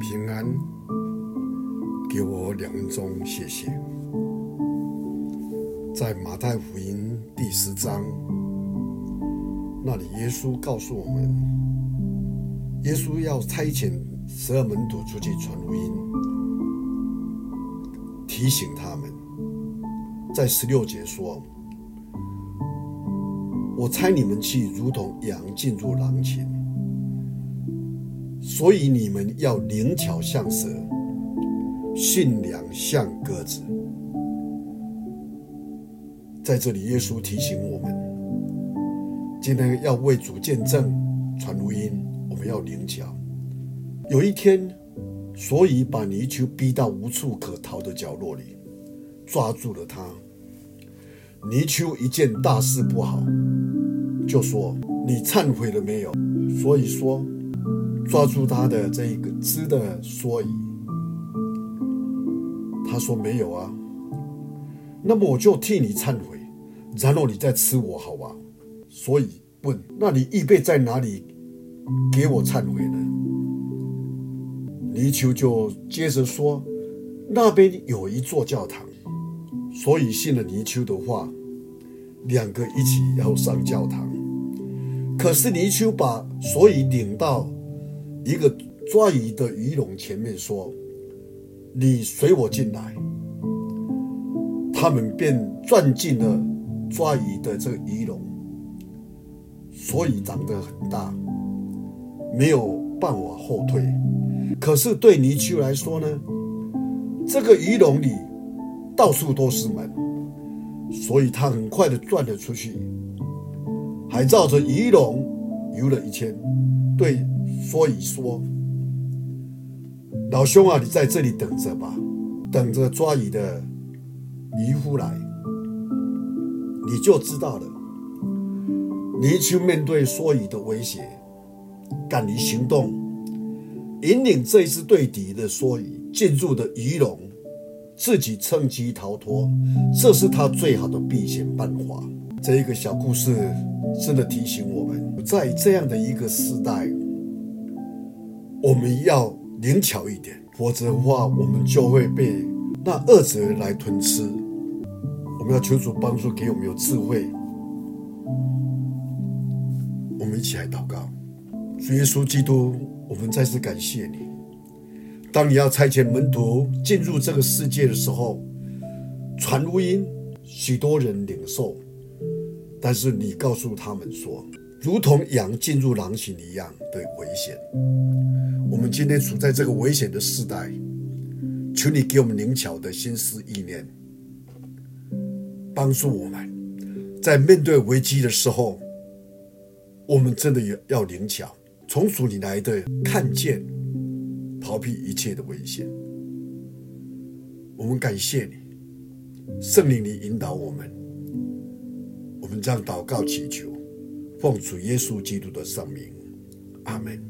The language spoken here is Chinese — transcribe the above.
平安，给我两分钟，谢谢。在马太福音第十章，那里耶稣告诉我们，耶稣要差遣十二门徒出去传福音，提醒他们，在十六节说。我差你们去，如同羊进入狼群，所以你们要灵巧像蛇，驯良像鸽子。在这里，耶稣提醒我们，今天要为主见证、传福音，我们要灵巧。有一天，所以把泥鳅逼到无处可逃的角落里，抓住了他。泥鳅一见大事不好。就说你忏悔了没有？所以说，抓住他的这一个枝的所以，他说没有啊。那么我就替你忏悔，然后你再吃我，好吧？所以问，那你预备在哪里给我忏悔呢？泥鳅就接着说，那边有一座教堂，所以信了泥鳅的话，两个一起要上教堂。可是泥鳅把所以领到一个抓鱼的鱼笼前面，说：“你随我进来。”他们便钻进了抓鱼的这个鱼笼，所以长得很大，没有办法后退。可是对泥鳅来说呢，这个鱼笼里到处都是门，所以他很快的钻了出去。还绕着鱼笼游了一圈，对所以说：“老兄啊，你在这里等着吧，等着抓鱼的渔夫来，你就知道了。”泥鳅面对所以的威胁，敢于行动，引领这一只对敌的所以进入的鱼笼，自己趁机逃脱，这是他最好的避险办法。这一个小故事。真的提醒我们，在这样的一个时代，我们要灵巧一点，否则的话，我们就会被那恶者来吞吃。我们要求主帮助，给我们有智慧。我们一起来祷告，主耶稣基督，我们再次感谢你。当你要差遣门徒进入这个世界的时候，传福音，许多人领受。但是你告诉他们说，如同羊进入狼群一样的危险。我们今天处在这个危险的时代，求你给我们灵巧的心思意念，帮助我们，在面对危机的时候，我们真的要灵巧，从主你来的看见，逃避一切的危险。我们感谢你，圣灵你引导我们。我们这样祷告祈求，奉主耶稣基督的圣名，阿门。